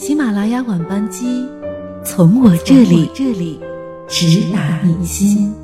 喜马拉雅晚班机，从我这里这里直达你心。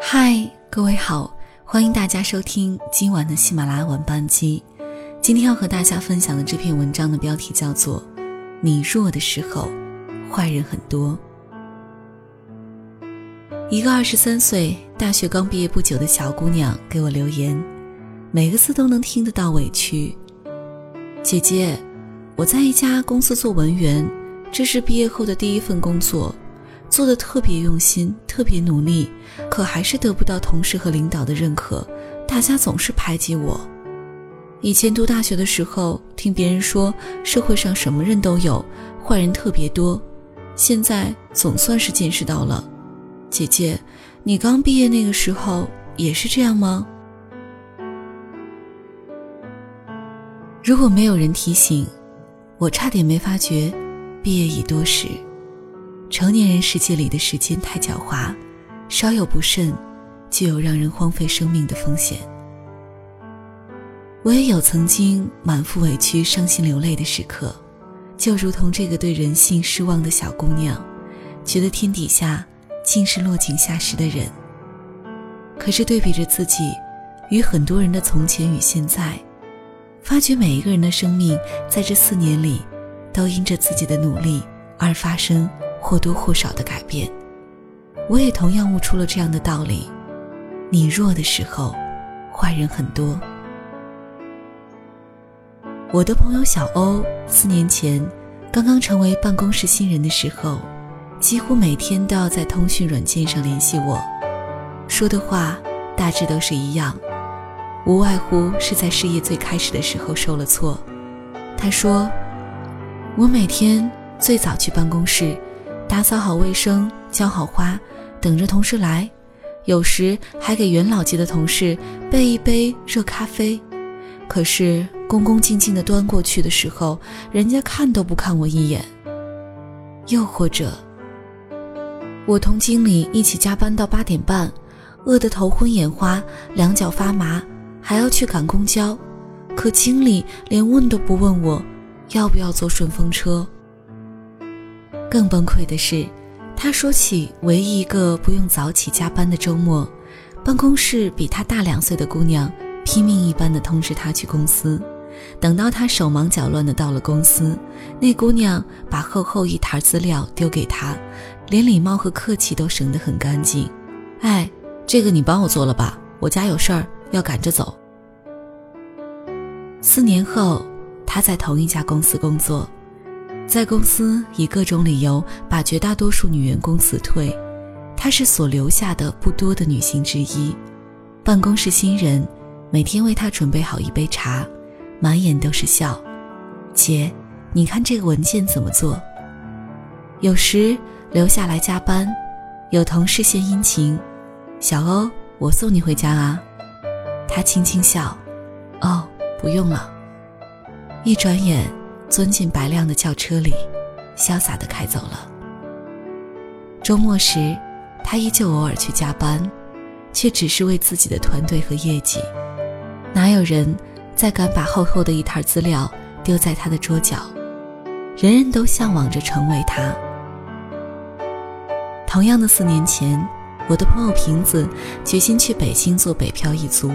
嗨，各位好，欢迎大家收听今晚的喜马拉雅晚班机。今天要和大家分享的这篇文章的标题叫做。你弱的时候，坏人很多。一个二十三岁、大学刚毕业不久的小姑娘给我留言，每个字都能听得到委屈。姐姐，我在一家公司做文员，这是毕业后的第一份工作，做的特别用心，特别努力，可还是得不到同事和领导的认可，大家总是排挤我。以前读大学的时候，听别人说社会上什么人都有，坏人特别多。现在总算是见识到了。姐姐，你刚毕业那个时候也是这样吗？如果没有人提醒，我差点没发觉，毕业已多时。成年人世界里的时间太狡猾，稍有不慎，就有让人荒废生命的风险。我也有曾经满腹委屈、伤心流泪的时刻，就如同这个对人性失望的小姑娘，觉得天底下尽是落井下石的人。可是对比着自己与很多人的从前与现在，发觉每一个人的生命在这四年里，都因着自己的努力而发生或多或少的改变。我也同样悟出了这样的道理：你弱的时候，坏人很多。我的朋友小欧四年前刚刚成为办公室新人的时候，几乎每天都要在通讯软件上联系我，说的话大致都是一样，无外乎是在事业最开始的时候受了挫。他说：“我每天最早去办公室，打扫好卫生，浇好花，等着同事来，有时还给元老级的同事备一杯热咖啡。可是。”恭恭敬敬地端过去的时候，人家看都不看我一眼。又或者，我同经理一起加班到八点半，饿得头昏眼花，两脚发麻，还要去赶公交，可经理连问都不问我，要不要坐顺风车。更崩溃的是，他说起唯一一个不用早起加班的周末，办公室比他大两岁的姑娘拼命一般的通知他去公司。等到他手忙脚乱的到了公司，那姑娘把厚厚一沓资料丢给他，连礼貌和客气都省得很干净。哎，这个你帮我做了吧，我家有事儿要赶着走。四年后，他在同一家公司工作，在公司以各种理由把绝大多数女员工辞退，她是所留下的不多的女性之一。办公室新人每天为她准备好一杯茶。满眼都是笑，姐，你看这个文件怎么做？有时留下来加班，有同事献殷勤，小欧，我送你回家啊。他轻轻笑，哦，不用了。一转眼钻进白亮的轿车里，潇洒的开走了。周末时，他依旧偶尔去加班，却只是为自己的团队和业绩，哪有人？再敢把厚厚的一沓资料丢在他的桌角，人人都向往着成为他。同样的四年前，我的朋友瓶子决心去北京做北漂一族。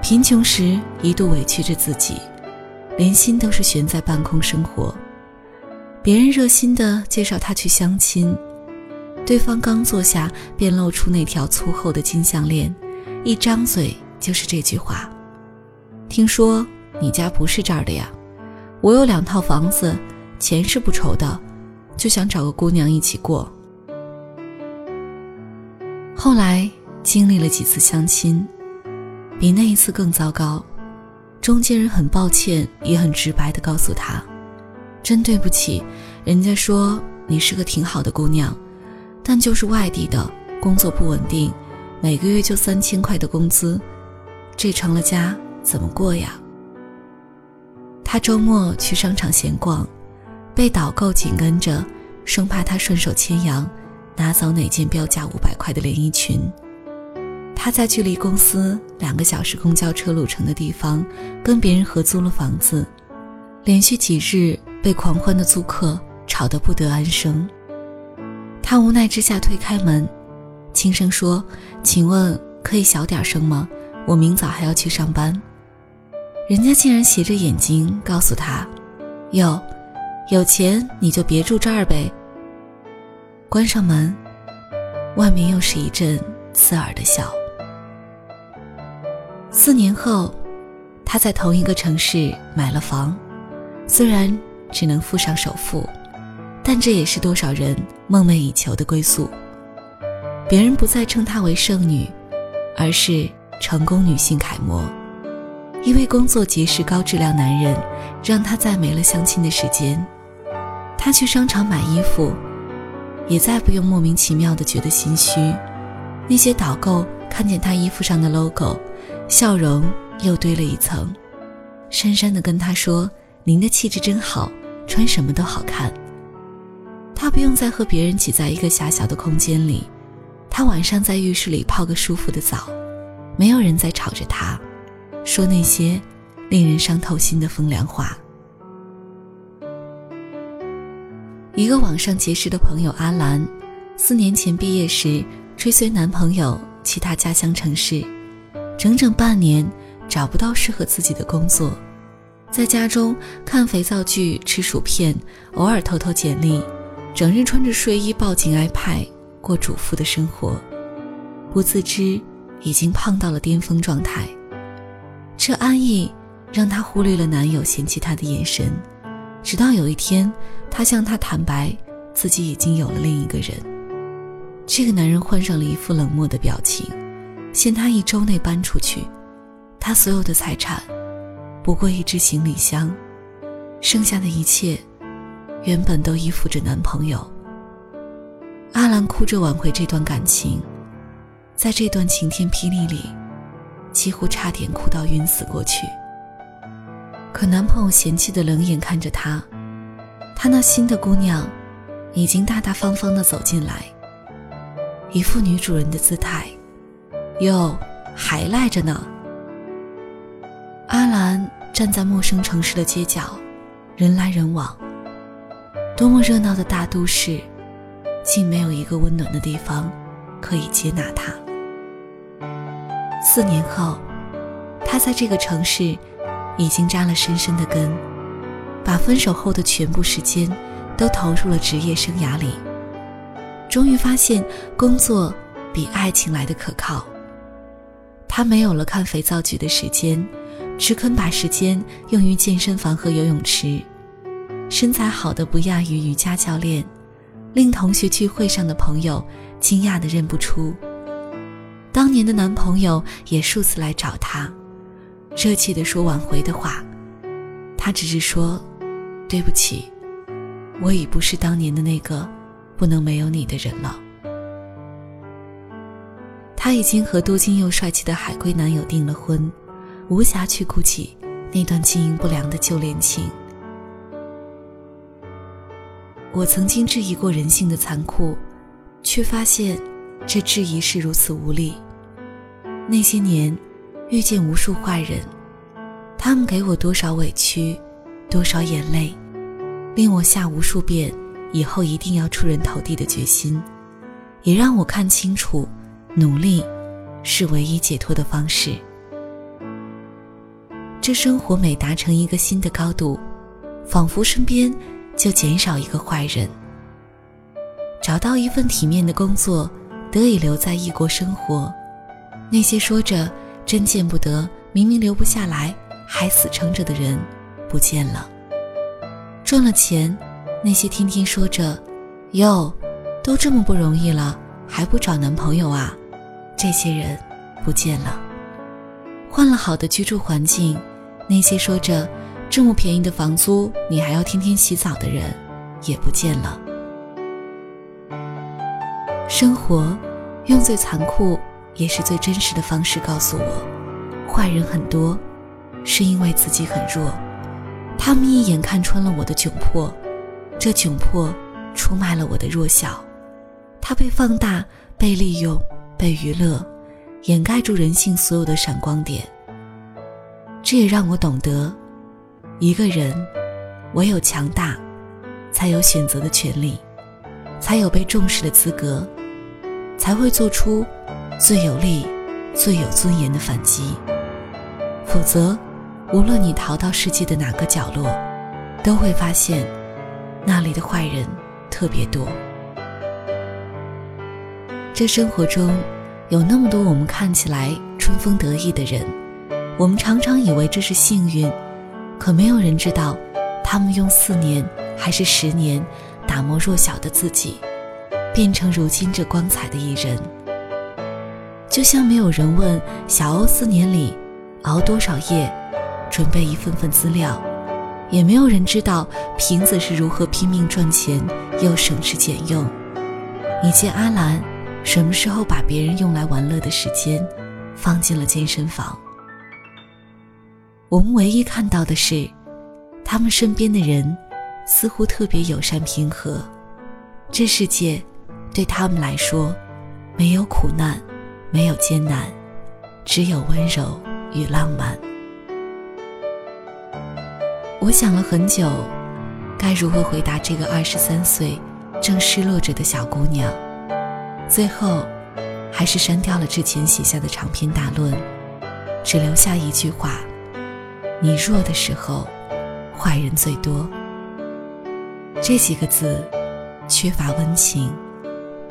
贫穷时一度委屈着自己，连心都是悬在半空生活。别人热心的介绍他去相亲，对方刚坐下便露出那条粗厚的金项链，一张嘴就是这句话。听说你家不是这儿的呀？我有两套房子，钱是不愁的，就想找个姑娘一起过。后来经历了几次相亲，比那一次更糟糕。中间人很抱歉，也很直白的告诉他：“真对不起，人家说你是个挺好的姑娘，但就是外地的，工作不稳定，每个月就三千块的工资，这成了家。”怎么过呀？他周末去商场闲逛，被导购紧跟着，生怕他顺手牵羊，拿走哪件标价五百块的连衣裙。他在距离公司两个小时公交车路程的地方，跟别人合租了房子，连续几日被狂欢的租客吵得不得安生。他无奈之下推开门，轻声说：“请问可以小点声吗？我明早还要去上班。”人家竟然斜着眼睛告诉他：“哟，有钱你就别住这儿呗。”关上门，外面又是一阵刺耳的笑。四年后，他在同一个城市买了房，虽然只能付上首付，但这也是多少人梦寐以求的归宿。别人不再称她为剩女，而是成功女性楷模。因为工作结识高质量男人，让她再没了相亲的时间。她去商场买衣服，也再不用莫名其妙的觉得心虚。那些导购看见她衣服上的 logo。笑容又堆了一层，讪讪的跟他说：“您的气质真好，穿什么都好看。”他不用再和别人挤在一个狭小的空间里，他晚上在浴室里泡个舒服的澡，没有人再吵着他，说那些令人伤透心的风凉话。一个网上结识的朋友阿兰，四年前毕业时追随男朋友去他家乡城市。整整半年找不到适合自己的工作，在家中看肥皂剧、吃薯片，偶尔偷偷简历，整日穿着睡衣抱紧 iPad 过主妇的生活，不自知已经胖到了巅峰状态。这安逸让她忽略了男友嫌弃她的眼神，直到有一天，她向他坦白自己已经有了另一个人，这个男人换上了一副冷漠的表情。限他一周内搬出去，他所有的财产不过一只行李箱，剩下的一切原本都依附着男朋友。阿兰哭着挽回这段感情，在这段晴天霹雳里，几乎差点哭到晕死过去。可男朋友嫌弃的冷眼看着她，他那新的姑娘已经大大方方的走进来，一副女主人的姿态。哟，还赖着呢。阿兰站在陌生城市的街角，人来人往。多么热闹的大都市，竟没有一个温暖的地方可以接纳他。四年后，他在这个城市已经扎了深深的根，把分手后的全部时间都投入了职业生涯里。终于发现，工作比爱情来的可靠。他没有了看肥皂剧的时间，只肯把时间用于健身房和游泳池，身材好的不亚于瑜伽教练，令同学聚会上的朋友惊讶的认不出。当年的男朋友也数次来找她，热切的说挽回的话，她只是说：“对不起，我已不是当年的那个不能没有你的人了。”她已经和多金又帅气的海归男友订了婚，无暇去顾及那段经营不良的旧恋情。我曾经质疑过人性的残酷，却发现这质疑是如此无力。那些年，遇见无数坏人，他们给我多少委屈，多少眼泪，令我下无数遍以后一定要出人头地的决心，也让我看清楚。努力是唯一解脱的方式。这生活每达成一个新的高度，仿佛身边就减少一个坏人。找到一份体面的工作，得以留在异国生活，那些说着真见不得，明明留不下来还死撑着的人，不见了。赚了钱，那些天天说着“哟，都这么不容易了，还不找男朋友啊”。这些人不见了，换了好的居住环境，那些说着这么便宜的房租你还要天天洗澡的人也不见了。生活用最残酷也是最真实的方式告诉我，坏人很多，是因为自己很弱，他们一眼看穿了我的窘迫，这窘迫出卖了我的弱小，它被放大、被利用、被娱乐，掩盖住人性所有的闪光点。这也让我懂得，一个人唯有强大，才有选择的权利，才有被重视的资格，才会做出最有力、最有尊严的反击。否则，无论你逃到世界的哪个角落，都会发现那里的坏人特别多。这生活中有那么多我们看起来春风得意的人。我们常常以为这是幸运，可没有人知道，他们用四年还是十年，打磨弱小的自己，变成如今这光彩的一人。就像没有人问小欧四年里熬多少夜，准备一份份资料，也没有人知道瓶子是如何拼命赚钱又省吃俭用，以及阿兰什么时候把别人用来玩乐的时间，放进了健身房。我们唯一看到的是，他们身边的人似乎特别友善平和。这世界对他们来说，没有苦难，没有艰难，只有温柔与浪漫。我想了很久，该如何回答这个二十三岁正失落着的小姑娘。最后，还是删掉了之前写下的长篇大论，只留下一句话。你弱的时候，坏人最多。这几个字缺乏温情，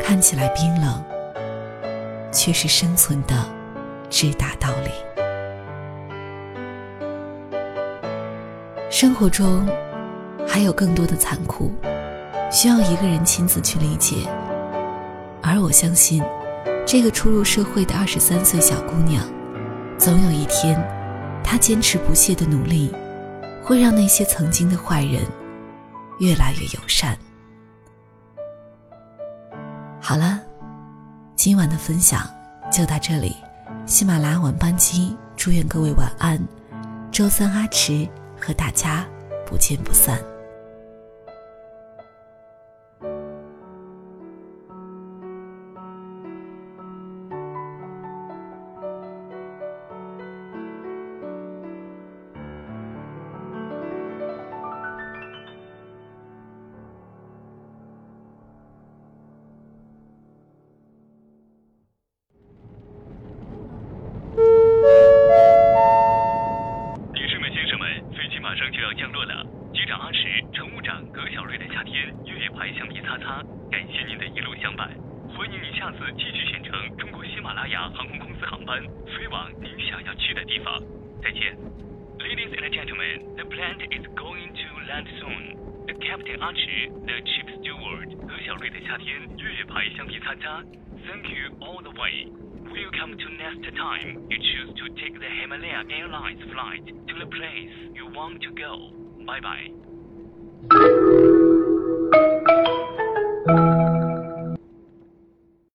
看起来冰冷，却是生存的直达道理。生活中还有更多的残酷，需要一个人亲自去理解。而我相信，这个初入社会的二十三岁小姑娘，总有一天。她坚持不懈的努力，会让那些曾经的坏人越来越友善。好了，今晚的分享就到这里。喜马拉雅晚班机，祝愿各位晚安。周三阿迟和大家不见不散。飞往您想要去的地方。再见。Ladies and gentlemen, the plane is going to land soon. The captain Archie, the chief steward 何小瑞的夏天越野牌橡皮擦擦。Thank you all the way. Welcome to next time you choose to take the Himalaya Airlines flight to the place you want to go. Bye bye.